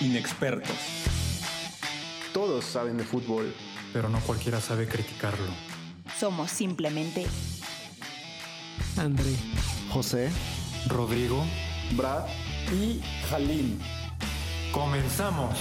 Inexpertos. Todos saben de fútbol, pero no cualquiera sabe criticarlo. Somos simplemente André, José, Rodrigo Brad y Halim. ¡Comenzamos!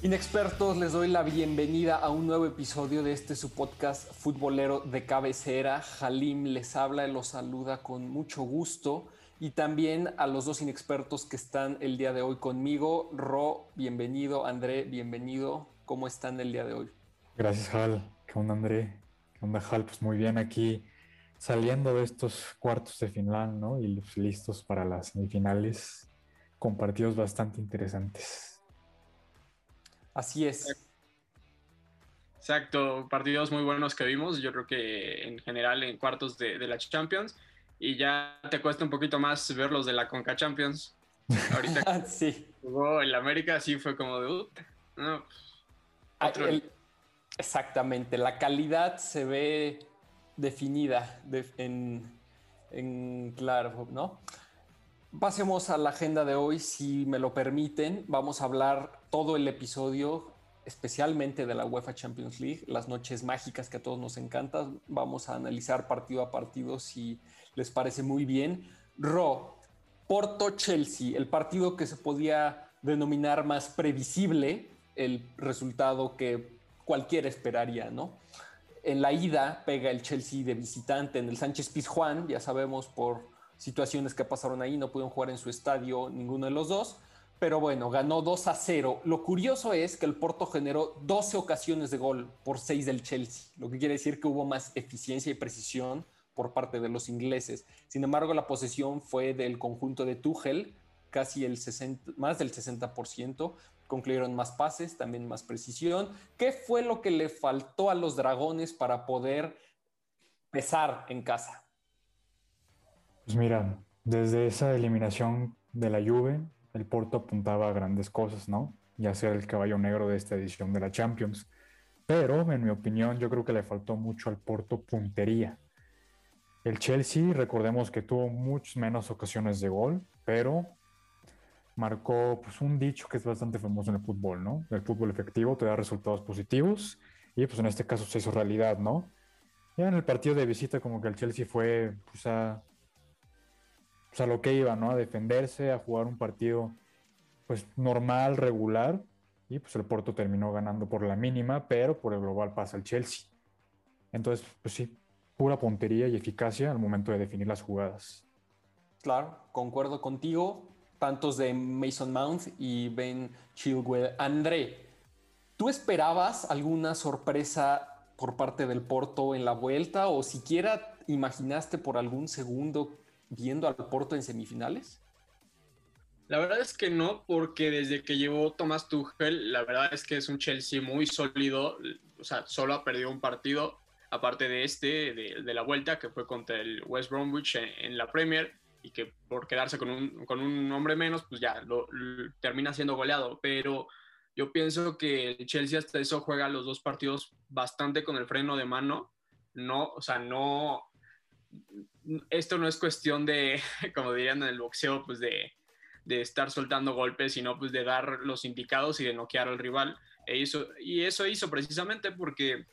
Inexpertos, les doy la bienvenida a un nuevo episodio de este su podcast futbolero de cabecera. Halim les habla y los saluda con mucho gusto. Y también a los dos inexpertos que están el día de hoy conmigo. Ro, bienvenido. André, bienvenido. ¿Cómo están el día de hoy? Gracias, Hal. ¿Qué onda, André? ¿Qué onda, Hal? Pues muy bien aquí saliendo de estos cuartos de final, ¿no? Y listos para las semifinales con partidos bastante interesantes. Así es. Exacto, partidos muy buenos que vimos, yo creo que en general en cuartos de, la Champions, y ya te cuesta un poquito más ver los de la Conca Champions. Ahorita sí. jugó el América, sí fue como de... no, ah, exactamente, la calidad se ve definida en, en claro, ¿no? Pasemos a la agenda de hoy, si me lo permiten. Vamos a hablar todo el episodio, especialmente de la UEFA Champions League, las noches mágicas que a todos nos encantan. Vamos a analizar partido a partido si les parece muy bien. Ro, Porto Chelsea, el partido que se podía denominar más previsible, el resultado que cualquiera esperaría, ¿no? En la ida pega el Chelsea de visitante en el Sánchez Pizjuán, ya sabemos por situaciones que pasaron ahí, no pudieron jugar en su estadio ninguno de los dos, pero bueno, ganó 2 a 0. Lo curioso es que el Porto generó 12 ocasiones de gol por 6 del Chelsea, lo que quiere decir que hubo más eficiencia y precisión por parte de los ingleses. Sin embargo, la posesión fue del conjunto de Tuchel, casi el 60, más del 60%, concluyeron más pases, también más precisión. ¿Qué fue lo que le faltó a los dragones para poder pesar en casa? Pues mira, desde esa eliminación de la Juve, el Porto apuntaba a grandes cosas, ¿no? Ya ser el caballo negro de esta edición de la Champions. Pero, en mi opinión, yo creo que le faltó mucho al Porto puntería. El Chelsea, recordemos que tuvo muchas menos ocasiones de gol, pero marcó pues, un dicho que es bastante famoso en el fútbol, ¿no? El fútbol efectivo te da resultados positivos y pues en este caso se hizo realidad, ¿no? Ya en el partido de visita como que el Chelsea fue pues, a pues, a lo que iba, ¿no? A defenderse, a jugar un partido pues normal, regular, y pues el Porto terminó ganando por la mínima, pero por el global pasa el Chelsea. Entonces, pues sí, pura puntería y eficacia al momento de definir las jugadas. Claro, concuerdo contigo, tantos de Mason Mount y Ben Chilwell. André, ¿tú esperabas alguna sorpresa por parte del Porto en la vuelta o siquiera imaginaste por algún segundo viendo al Porto en semifinales? La verdad es que no, porque desde que llevó Tomás Tuchel, la verdad es que es un Chelsea muy sólido, o sea, solo ha perdido un partido, aparte de este, de, la vuelta, que fue contra el West Bromwich en, la Premier, y que por quedarse con un, con un hombre menos, pues ya termina siendo goleado, pero yo pienso que el Chelsea hasta eso juega los dos partidos bastante con el freno de mano, no, o sea, no, esto no es cuestión de, como dirían en el boxeo, pues de, estar soltando golpes, sino pues de dar los indicados y de noquear al rival. E y eso hizo precisamente porque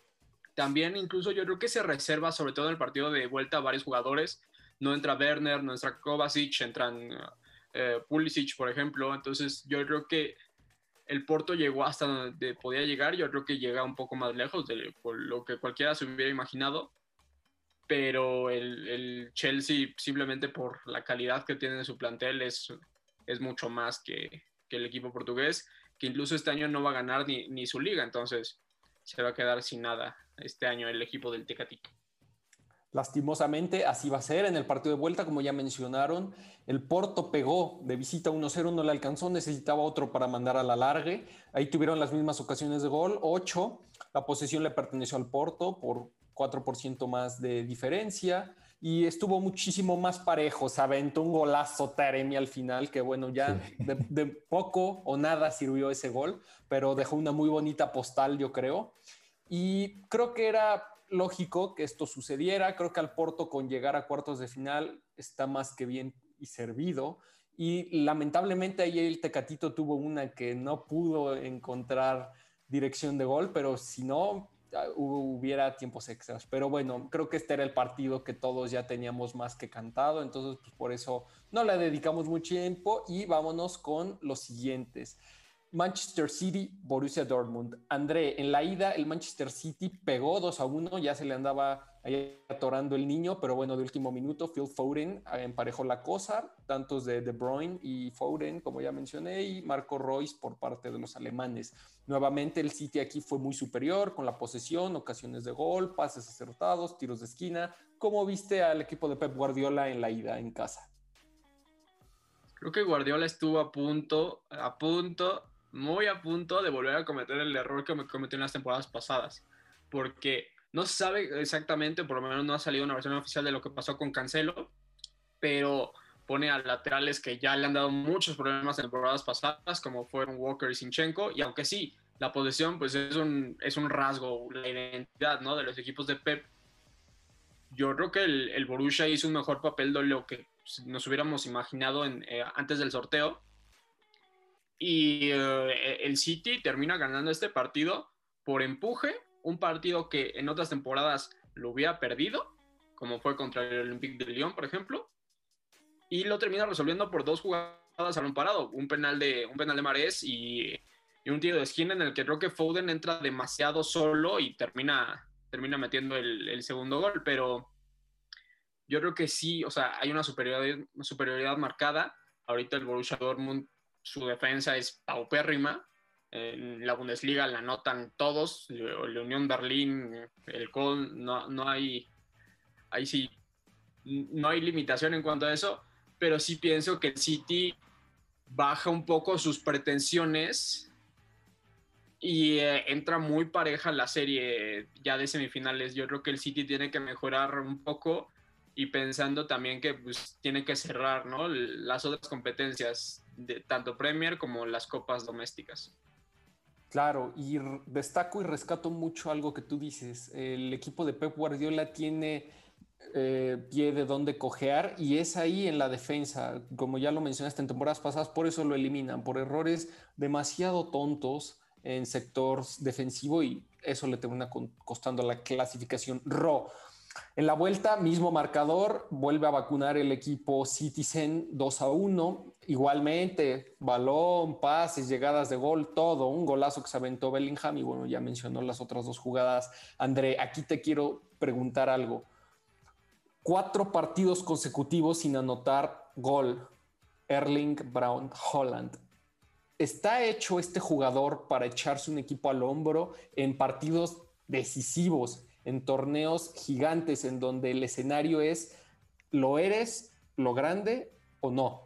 también incluso yo creo que se reserva, sobre todo en el partido de vuelta, a varios jugadores. No entra Werner, no entra Kovacic, entran eh, Pulisic, por ejemplo. Entonces yo creo que el Porto llegó hasta donde podía llegar. Yo creo que llega un poco más lejos de lo que cualquiera se hubiera imaginado pero el, Chelsea simplemente por la calidad que tiene en su plantel es, es mucho más que, el equipo portugués, que incluso este año no va a ganar ni, su liga, entonces se va a quedar sin nada este año el equipo del Tecatito. Lastimosamente, así va a ser en el partido de vuelta, como ya mencionaron. El Porto pegó de visita 1-0, no le alcanzó, necesitaba otro para mandar a la largue. Ahí tuvieron las mismas ocasiones de gol, 8. La posesión le perteneció al Porto por 4% más de diferencia y estuvo muchísimo más parejo. Se aventó un golazo Taremi al final, que bueno, ya de, poco o nada sirvió ese gol, pero dejó una muy bonita postal, yo creo. Y creo que era lógico que esto sucediera. Creo que al Porto con llegar a cuartos de final está más que bien y servido. Y lamentablemente ahí el Tecatito tuvo una que no pudo encontrar dirección de gol, pero si no, hubiera tiempos extras. Pero bueno, creo que este era el partido que todos ya teníamos más que cantado, entonces pues por eso no le dedicamos mucho tiempo y vámonos con los siguientes. Manchester City, Borussia Dortmund. André, en la ida el Manchester City pegó 2 a 1, ya se le andaba ahí atorando el niño, pero bueno, de último minuto Phil Foden eh, emparejó la cosa, tantos de De Bruyne y Foden, como ya mencioné, y Marco Royce por parte de los alemanes. Nuevamente el City aquí fue muy superior con la posesión, ocasiones de gol, pases acertados, tiros de esquina. ¿Cómo viste al equipo de Pep Guardiola en la ida en casa? Creo que Guardiola estuvo a punto, a punto muy a punto de volver a cometer el error que me cometió en las temporadas pasadas, porque no sabe exactamente, por lo menos no ha salido una versión oficial de lo que pasó con Cancelo, pero pone a laterales que ya le han dado muchos problemas en temporadas pasadas, como fueron Walker y Sinchenko, y aunque sí, la posesión pues es un, es un rasgo, la identidad ¿no? de los equipos de Pep, yo creo que el, el Borussia hizo un mejor papel de lo que nos hubiéramos imaginado en, eh, antes del sorteo, y eh, el City termina ganando este partido por empuje, un partido que en otras temporadas lo hubiera perdido, como fue contra el Olympique de Lyon, por ejemplo, y lo termina resolviendo por dos jugadas a un parado, un penal de, un penal de Marés y, un tiro de esquina en el que creo que Foden entra demasiado solo y termina, termina metiendo el, segundo gol, pero yo creo que sí, o sea, hay una superioridad, superioridad marcada. Ahorita el Borussia Dortmund su defensa es paupérrima. En la Bundesliga la notan todos, la Unión Berlín, el Köln, no, no hay, ahí sí, no hay limitación en cuanto a eso, pero sí pienso que el City baja un poco sus pretensiones y eh, entra muy pareja la serie ya de semifinales. Yo creo que el City tiene que mejorar un poco y pensando también que pues, tiene que cerrar ¿no? las otras competencias de tanto Premier como las copas domésticas. Claro, y destaco y rescato mucho algo que tú dices. El equipo de Pep Guardiola tiene eh, pie de donde cojear y es ahí en la defensa, como ya lo mencionaste en temporadas pasadas, por eso lo eliminan, por errores demasiado tontos en sector defensivo y eso le termina costando la clasificación RO. En la vuelta, mismo marcador, vuelve a vacunar el equipo Citizen 2 a 1. Igualmente, balón, pases, llegadas de gol, todo. Un golazo que se aventó Bellingham y bueno, ya mencionó las otras dos jugadas. André, aquí te quiero preguntar algo. Cuatro partidos consecutivos sin anotar gol. Erling Brown Holland. ¿Está hecho este jugador para echarse un equipo al hombro en partidos decisivos? en torneos gigantes en donde el escenario es, ¿lo eres, lo grande o no?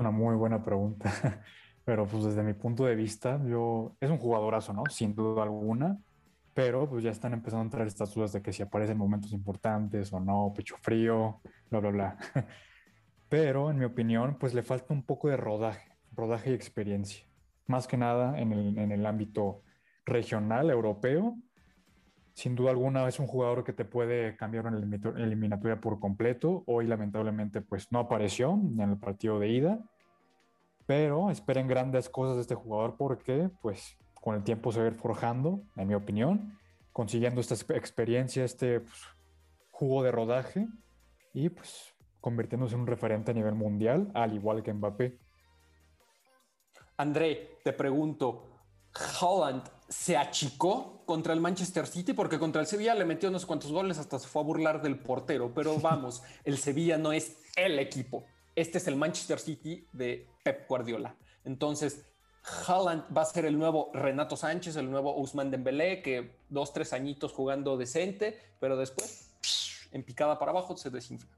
Una muy buena pregunta, pero pues desde mi punto de vista, yo es un jugadorazo, ¿no? Sin duda alguna, pero pues ya están empezando a entrar estas dudas de que si aparecen momentos importantes o no, pecho frío, bla, bla, bla. Pero en mi opinión, pues le falta un poco de rodaje, rodaje y experiencia. Más que nada en el, en el ámbito regional, europeo, sin duda alguna es un jugador que te puede cambiar una eliminatoria por completo. Hoy lamentablemente pues no apareció en el partido de ida, pero esperen grandes cosas de este jugador porque pues con el tiempo se va a ir forjando, en mi opinión, consiguiendo esta experiencia, este pues, jugo de rodaje y pues convirtiéndose en un referente a nivel mundial, al igual que Mbappé. André, te pregunto, Holland se achicó contra el Manchester City porque contra el Sevilla le metió unos cuantos goles hasta se fue a burlar del portero. Pero vamos, el Sevilla no es el equipo. Este es el Manchester City de Pep Guardiola. Entonces, Holland va a ser el nuevo Renato Sánchez, el nuevo Usman Dembélé, que dos, tres añitos jugando decente, pero después, en picada para abajo, se desinfla.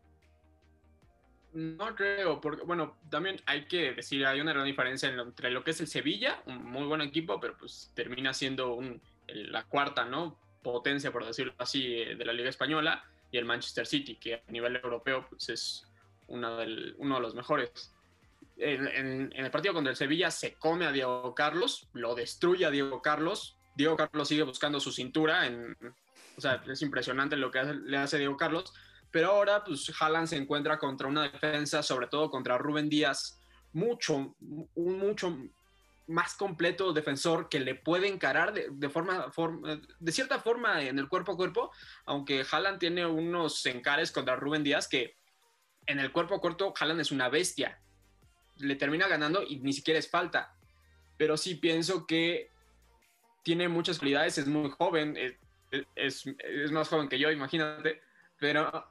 No creo, porque bueno, también hay que decir, hay una gran diferencia entre lo que es el Sevilla, un muy buen equipo, pero pues termina siendo la cuarta, ¿no? Potencia, por decirlo así, eh, de la Liga Española, y el Manchester City, que a nivel europeo pues, es uno de los mejores. En, el partido contra el Sevilla se come a Diego Carlos, lo destruye a Diego Carlos. Diego Carlos sigue buscando su cintura, en, o sea, es impresionante lo que le hace Diego Carlos Pero ahora, pues Haaland se encuentra contra una defensa, sobre todo contra Rubén Díaz, mucho, un mucho más completo defensor que le puede encarar de, forma, de cierta forma en el cuerpo a cuerpo, aunque Haaland tiene unos encares contra Rubén Díaz que en el cuerpo cuerpo Haaland es una bestia. Le termina ganando y ni siquiera es falta. Pero sí pienso que tiene muchas cualidades, es muy joven, es, más joven que yo, imagínate, pero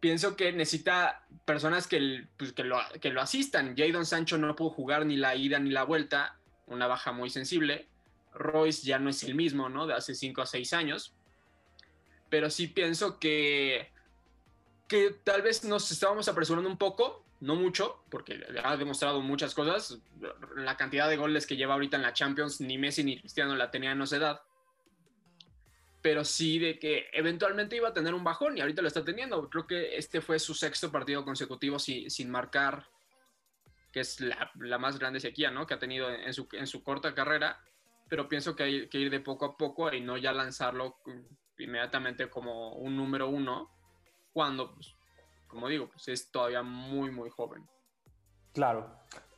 pienso que necesita personas que, pues, que, lo, que lo asistan. Jadon Sancho no pudo jugar ni la ida ni la vuelta, una baja muy sensible. Royce ya no es el mismo, ¿no? De hace 5 a 6 años. Pero sí pienso que, que tal vez nos estábamos apresurando un poco, no mucho, porque ha demostrado muchas cosas. La cantidad de goles que lleva ahorita en la Champions, ni Messi ni Cristiano la tenían en esa edad pero sí de que eventualmente iba a tener un bajón y ahorita lo está teniendo. Creo que este fue su sexto partido consecutivo sin, sin marcar, que es la, la, más grande sequía ¿no? que ha tenido en su, en su corta carrera, pero pienso que hay que ir de poco a poco y no ya lanzarlo inmediatamente como un número uno, cuando, pues, como digo, pues es todavía muy, muy joven. Claro.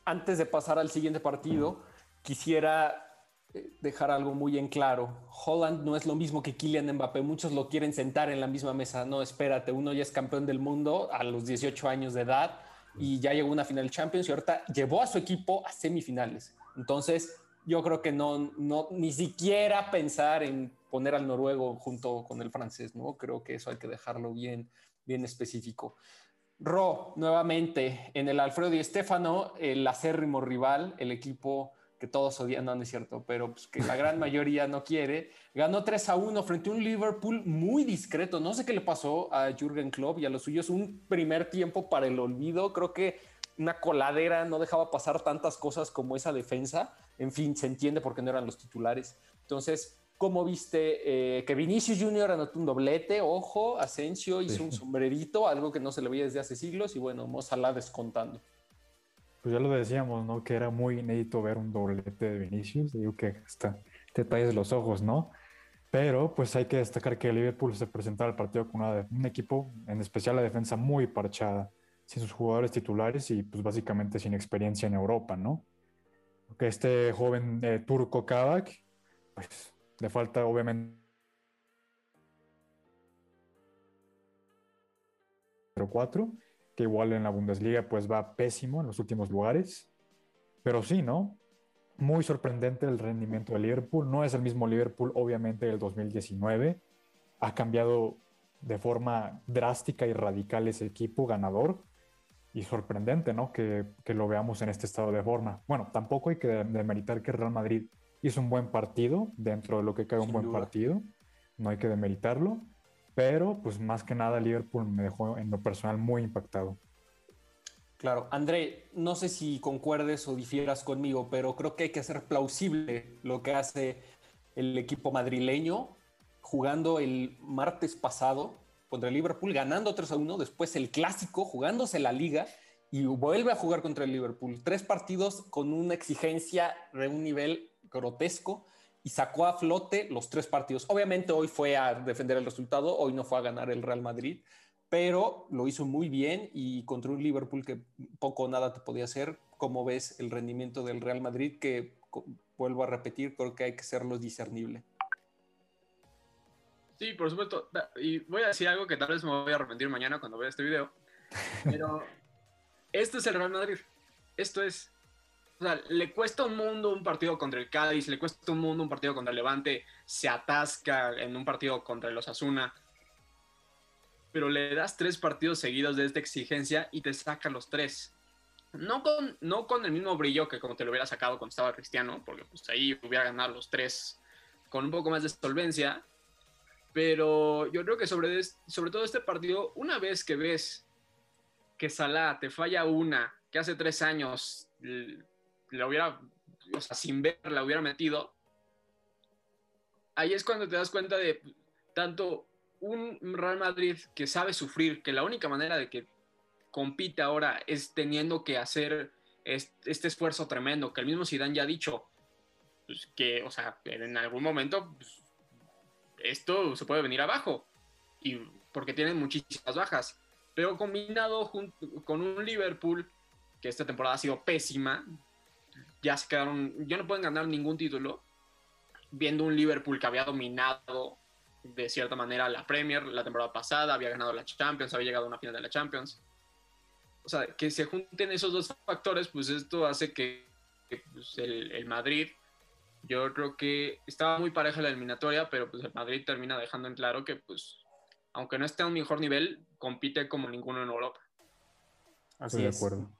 Antes de pasar al siguiente partido, quisiera eh, dejar algo muy en claro. Holland no es lo mismo que Kylian Mbappé. Muchos lo quieren sentar en la misma mesa. No, espérate, uno ya es campeón del mundo a los 18 años de edad y ya llegó a una final Champions y ahorita llevó a su equipo a semifinales. Entonces, yo creo que no, no, ni siquiera pensar en poner al noruego junto con el francés, ¿no? Creo que eso hay que dejarlo bien, bien específico. Ro, nuevamente, en el Alfredo Di Stefano, el acérrimo rival, el equipo que todos odian, no, no es cierto, pero pues, que la gran mayoría no quiere. Ganó 3 a 1 frente a un Liverpool muy discreto. No sé qué le pasó a Jürgen Klopp y a los suyos. Un primer tiempo para el olvido. Creo que una coladera no dejaba pasar tantas cosas como esa defensa. En fin, se entiende porque no eran los titulares. Entonces, ¿cómo viste eh, que Vinicius Junior anotó un doblete? Ojo, Asensio hizo un sombrerito, algo que no se le veía desde hace siglos. Y bueno, Mozalá descontando pues ya lo decíamos, ¿no? Que era muy inédito ver un doblete de Vinicius. Digo que hasta te talles los ojos, ¿no? Pero pues hay que destacar que Liverpool se presentaba al partido con un equipo, en especial la defensa, muy parchada, sin sus jugadores titulares y pues básicamente sin experiencia en Europa, ¿no? Que este joven eh, turco Kavak, pues le falta obviamente... 4 que igual en la Bundesliga pues va pésimo en los últimos lugares. Pero sí, ¿no? Muy sorprendente el rendimiento de Liverpool. No es el mismo Liverpool, obviamente, del 2019. Ha cambiado de forma drástica y radical ese equipo ganador. Y sorprendente, ¿no? Que, que lo veamos en este estado de forma. Bueno, tampoco hay que demeritar que Real Madrid hizo un buen partido, dentro de lo que cae un buen partido. No hay que demeritarlo pero pues más que nada Liverpool me dejó en lo personal muy impactado. Claro, André, no sé si concuerdes o difieras conmigo, pero creo que hay que hacer plausible lo que hace el equipo madrileño jugando el martes pasado contra el Liverpool, ganando 3 a 1, después el clásico, jugándose la liga y vuelve a jugar contra el Liverpool. Tres partidos con una exigencia de un nivel grotesco y sacó a flote los tres partidos. Obviamente hoy fue a defender el resultado, hoy no fue a ganar el Real Madrid, pero lo hizo muy bien y contra un Liverpool que poco o nada te podía hacer. ¿Cómo ves el rendimiento del Real Madrid? Que vuelvo a repetir, creo que hay que serlo discernible. Sí, por supuesto. Y voy a decir algo que tal vez me voy a arrepentir mañana cuando vea este video. Pero esto es el Real Madrid. Esto es o sea, le cuesta un mundo un partido contra el Cádiz, le cuesta un mundo un partido contra el Levante, se atasca en un partido contra el Osasuna. Pero le das tres partidos seguidos de esta exigencia y te saca los tres. No con, no con el mismo brillo que como te lo hubiera sacado cuando estaba Cristiano, porque pues ahí hubiera ganado los tres con un poco más de solvencia. Pero yo creo que sobre, sobre todo este partido, una vez que ves que Salah te falla una, que hace tres años la hubiera, o sea, sin ver, la hubiera metido, ahí es cuando te das cuenta de tanto un Real Madrid que sabe sufrir, que la única manera de que compite ahora es teniendo que hacer este, esfuerzo tremendo, que el mismo Zidane ya ha dicho, pues, que, o sea, en algún momento pues, esto se puede venir abajo. Y porque tienen muchísimas bajas. Pero combinado con un Liverpool que esta temporada ha sido pésima, ya se quedaron, ya no pueden ganar ningún título, viendo un Liverpool que había dominado de cierta manera la Premier la temporada pasada, había ganado la Champions, había llegado a una final de la Champions. O sea, que se junten esos dos factores, pues esto hace que, pues, el, el, Madrid, yo creo que estaba muy pareja la eliminatoria, pero pues el Madrid termina dejando en claro que, pues, aunque no esté a un mejor nivel, compite como ninguno en Europa. Así Estoy de acuerdo.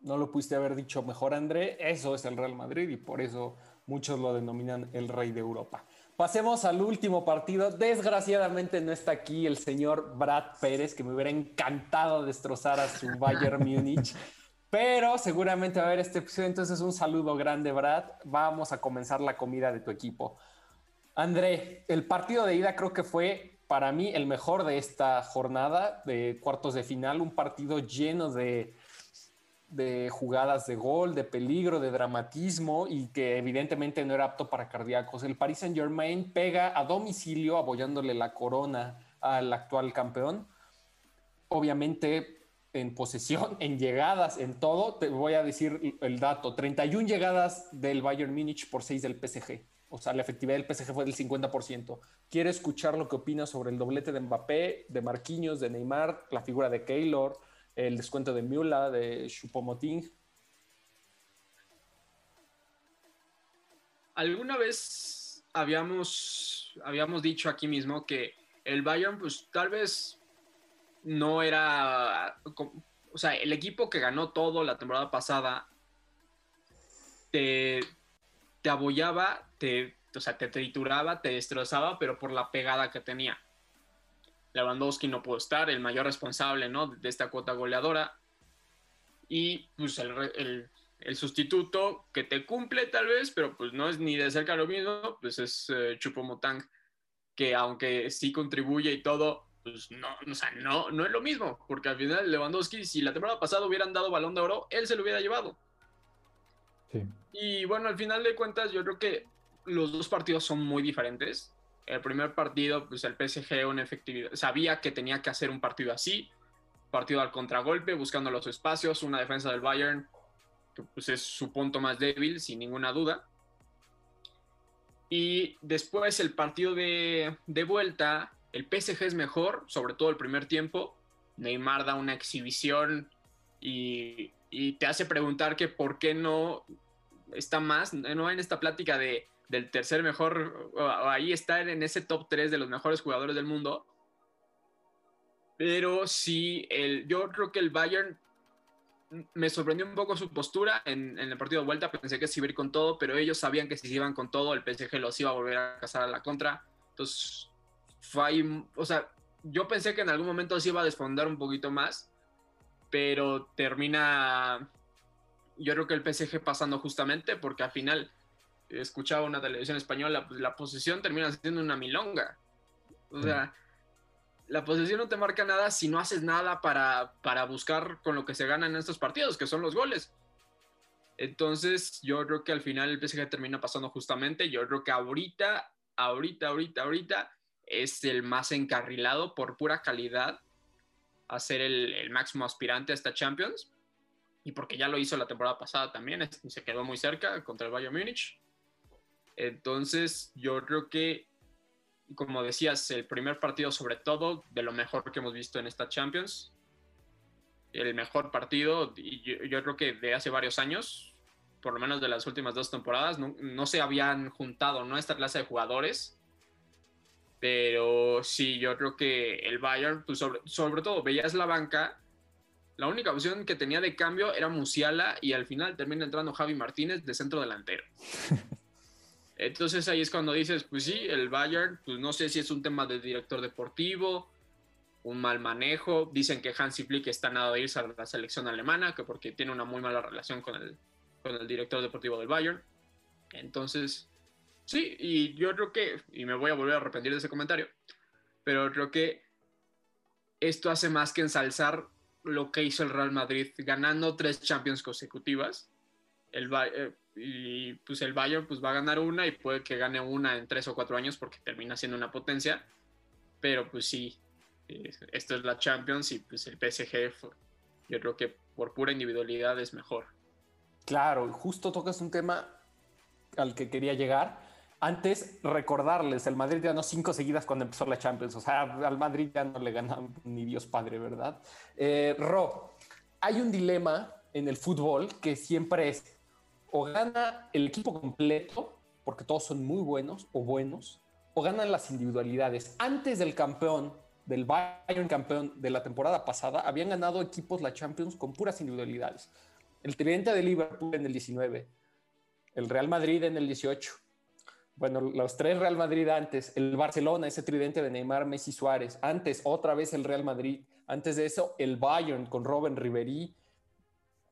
No lo pudiste haber dicho mejor, André. Eso es el Real Madrid y por eso muchos lo denominan el rey de Europa. Pasemos al último partido. Desgraciadamente no está aquí el señor Brad Pérez, que me hubiera encantado destrozar a su Bayern Múnich. Pero seguramente va a haber este episodio. Entonces, un saludo grande, Brad. Vamos a comenzar la comida de tu equipo. André, el partido de ida creo que fue para mí el mejor de esta jornada de cuartos de final. Un partido lleno de de jugadas de gol, de peligro, de dramatismo y que evidentemente no era apto para cardíacos. El Paris Saint Germain pega a domicilio apoyándole la corona al actual campeón. Obviamente en posesión, en llegadas, en todo, te voy a decir el dato, 31 llegadas del Bayern Múnich por 6 del PSG. O sea, la efectividad del PSG fue del 50%. Quiero escuchar lo que opinas sobre el doblete de Mbappé, de Marquinhos, de Neymar, la figura de Keylor, el descuento de Miula, de Chupomoting. Alguna vez habíamos, habíamos dicho aquí mismo que el Bayern, pues tal vez no era, o sea, el equipo que ganó todo la temporada pasada te, te abollaba, te, o sea, te trituraba, te destrozaba, pero por la pegada que tenía. Lewandowski no pudo estar, el mayor responsable ¿no? de esta cuota goleadora. Y pues el, el, sustituto que te cumple tal vez, pero pues no es ni de cerca lo mismo, pues es uh, Chupomotang, que aunque sí contribuye y todo, pues no, o sea, no, no es lo mismo, porque al final Lewandowski, si la temporada pasada hubieran dado balón de oro, él se lo hubiera llevado. Sí. Y bueno, al final de cuentas, yo creo que los dos partidos son muy diferentes el primer partido, pues el PSG una efectividad, sabía que tenía que hacer un partido así, partido al contragolpe, buscando los espacios, una defensa del Bayern, que pues es su punto más débil, sin ninguna duda. Y después el partido de, de vuelta, el PSG es mejor, sobre todo el primer tiempo. Neymar da una exhibición y, y te hace preguntar que por qué no está más, no en esta plática de del tercer mejor, ahí está en ese top 3 de los mejores jugadores del mundo. Pero sí, el, yo creo que el Bayern me sorprendió un poco su postura en, el partido de vuelta. Pensé que se iba a ir con todo, pero ellos sabían que si se iban con todo, el PSG los iba a volver a cazar a la contra. Entonces, fue ahí, o sea, yo pensé que en algún momento se iba a desfondar un poquito más, pero termina, yo creo que el PSG pasando justamente, porque al final escuchaba una televisión española, pues la posesión termina siendo una milonga. O sea, la posesión no te marca nada si no haces nada para, para buscar con lo que se gana en estos partidos, que son los goles. Entonces, yo creo que al final el PSG termina pasando justamente. Yo creo que ahorita, ahorita, ahorita, ahorita es el más encarrilado por pura calidad a ser el, el máximo aspirante a esta Champions. Y porque ya lo hizo la temporada pasada también, se quedó muy cerca contra el Bayern Múnich. Entonces, yo creo que, como decías, el primer partido sobre todo, de lo mejor que hemos visto en esta Champions, el mejor partido, y yo, creo que de hace varios años, por lo menos de las últimas dos temporadas, no, se habían juntado ¿no? esta clase de jugadores. Pero sí, yo creo que el Bayern, pues sobre, sobre todo, veías la banca la única opción que tenía de cambio era Musiala y al final termina entrando Javi Martínez de centro delantero. Entonces ahí es cuando dices, pues sí, el Bayern, pues no sé si es un tema de director deportivo, un mal manejo. Dicen que Hansi Flick está nada de irse a la selección alemana, que porque tiene una muy mala relación con el, con el director deportivo del Bayern. Entonces, sí, y yo creo que, y me voy a volver a arrepentir de ese comentario, pero creo que esto hace más que ensalzar lo que hizo el Real Madrid, ganando tres Champions consecutivas. El, eh, y pues el Bayern pues va a ganar una y puede que gane una en tres o cuatro años porque termina siendo una potencia, pero pues sí, esto es la Champions y pues el PSG yo creo que por pura individualidad es mejor. Claro, justo tocas un tema al que quería llegar. Antes, recordarles, el Madrid ganó cinco seguidas cuando empezó la Champions. O sea, al Madrid ya no le gana ni Dios Padre, ¿verdad? Eh, Ro, hay un dilema en el fútbol que siempre es o gana el equipo completo, porque todos son muy buenos o buenos, o ganan las individualidades. Antes del campeón, del Bayern campeón de la temporada pasada, habían ganado equipos la Champions con puras individualidades. El tridente de Liverpool en el 19, el Real Madrid en el 18. Bueno, los tres Real Madrid antes, el Barcelona, ese tridente de Neymar, Messi, Suárez. Antes, otra vez el Real Madrid. Antes de eso, el Bayern con Robben Ribery.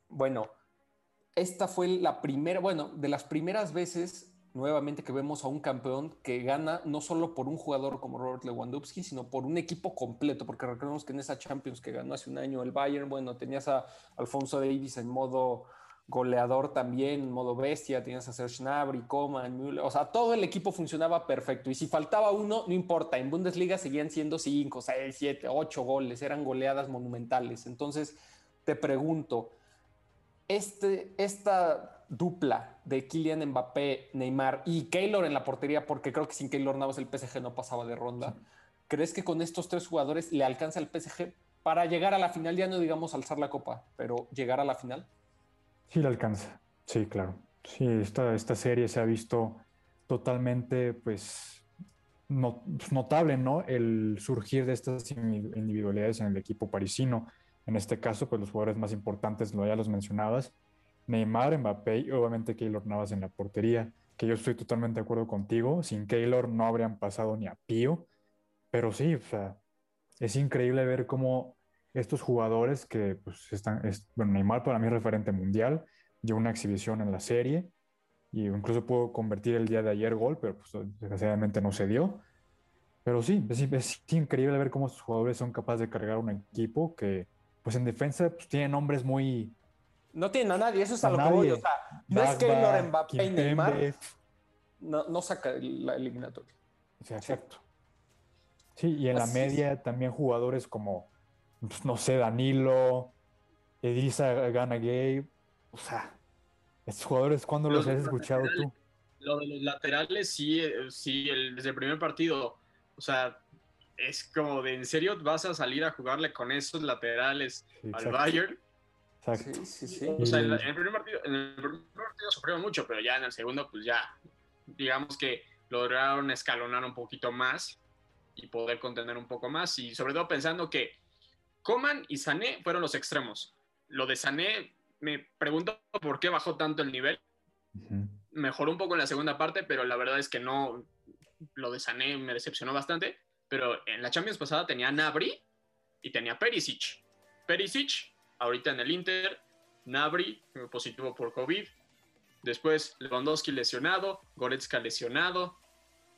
Bueno, esta fue la primera, bueno, de las primeras veces nuevamente que vemos a un campeón que gana no solo por un jugador como Robert Lewandowski, sino por un equipo completo, porque recordemos que en esa Champions que ganó hace un año el Bayern, bueno, tenías a Alfonso Davis en modo goleador también, en modo bestia, tenías a Serge Gnabry, Coman, Müller, o sea, todo el equipo funcionaba perfecto y si faltaba uno, no importa, en Bundesliga seguían siendo 5, 6, 7, 8 goles, eran goleadas monumentales. Entonces, te pregunto, este, esta dupla de Kylian Mbappé, Neymar y Keylor en la portería, porque creo que sin Keylor Navas el PSG no pasaba de ronda. ¿Crees que con estos tres jugadores le alcanza el PSG para llegar a la final? Ya no digamos alzar la copa, pero llegar a la final. Sí, le alcanza. Sí, claro. Sí, esta, esta serie se ha visto totalmente, pues, no- notable, ¿no? El surgir de estas indi- individualidades en el equipo parisino. En este caso, pues los jugadores más importantes, lo ya los mencionabas, Neymar, Mbappé y obviamente Keylor Navas en la portería, que yo estoy totalmente de acuerdo contigo. Sin Keylor no habrían pasado ni a Pío, pero sí, o sea, es increíble ver cómo estos jugadores que pues están, es- bueno, Neymar para mí es referente mundial, dio una exhibición en la serie y incluso pudo convertir el día de ayer gol, pero pues desgraciadamente no se dio. Pero sí, es, es increíble ver cómo estos jugadores son capaces de cargar un equipo que pues en defensa pues, tiene nombres muy... No tienen a nadie, eso es a, A lo que voy. O sea, no es Dagba, Keylor, Mbappé y Neymar, no, no saca la eliminatoria. sea, exacto. Sí, y en la es. media también jugadores como, pues, no sé, Danilo, Edisa Gana Gay, o sea, estos jugadores, ¿cuándo los, Los has escuchado tú? Lo de los laterales, sí, eh, sí, el- desde el primer partido, o sea, es como de, ¿en serio vas a salir a jugarle con esos laterales al Bayern? exacto. Sí, sí, sí. O sea, en, la- Y- en el primer partido, en el primer partido sufrieron mucho, pero ya en el segundo, pues ya, digamos que lograron escalonar un poquito más y poder contener un poco más. Y sobre todo pensando que Coman y Sané fueron los extremos. Lo de Sané, me pregunto por qué bajó tanto el nivel. Mejoró un poco en la segunda parte, pero la verdad es que no. Lo de Sané me decepcionó bastante. Pero en la Champions pasada tenía Nabri y tenía Perisic. Perisic, ahorita en el Inter, Nabri, eh, positivo por COVID. Después Lewandowski lesionado, Goretzka lesionado.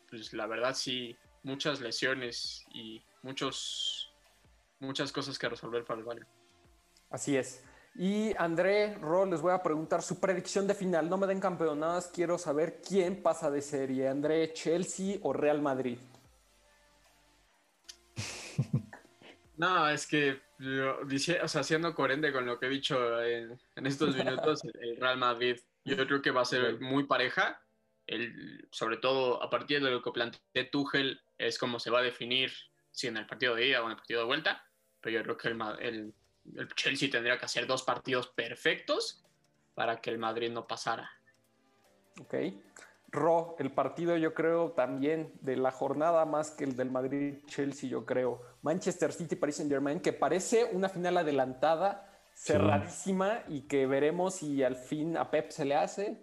Pues la verdad sí, muchas lesiones y muchos, muchas cosas que resolver para el Bayern. Así es. Y André, Ro, les voy a preguntar su predicción de final. No me den campeonadas, quiero saber quién pasa de serie. André, Chelsea o Real Madrid. No, es que yo, o sea, siendo coherente con lo que he dicho en, en estos minutos, el Real Madrid, yo creo que va a ser muy pareja. El, sobre todo a partir de lo que plantea Tuchel, es como se va a definir si en el partido de ida o en el partido de vuelta. Pero yo creo que el, el- el Chelsea tendría que hacer dos partidos perfectos para que el Madrid no pasara. Ok. Ro, el partido yo creo también de la jornada más que el del Madrid-Chelsea, yo creo. Manchester City-Paris Saint-Germain, que parece una final adelantada, cerradísima y que veremos si al fin a Pep se le hace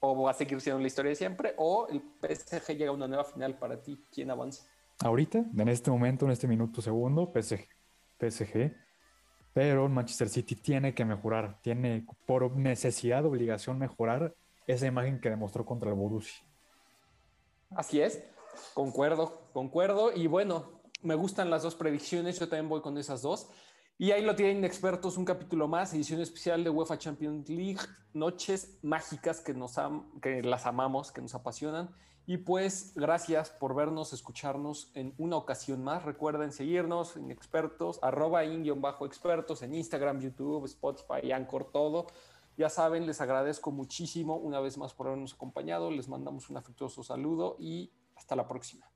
o va a seguir siendo la historia de siempre o el PSG llega a una nueva final para ti. ¿Quién avanza? Ahorita, en este momento, en este minuto segundo, PSG, PSG, pero Manchester City tiene que mejorar, tiene por necesidad, obligación mejorar esa imagen que demostró contra el Borussia. Así es, concuerdo, concuerdo. Y bueno, me gustan las dos predicciones, yo también voy con esas dos. Y ahí lo tienen expertos, un capítulo más, edición especial de UEFA Champions League, noches mágicas que, nos am- que las amamos, que nos apasionan. Y pues gracias por vernos, escucharnos en una ocasión más. Recuerden seguirnos en expertos, arroba bajo expertos en Instagram, YouTube, Spotify, Anchor, todo. Ya saben, les agradezco muchísimo una vez más por habernos acompañado. Les mandamos un afectuoso saludo y hasta la próxima.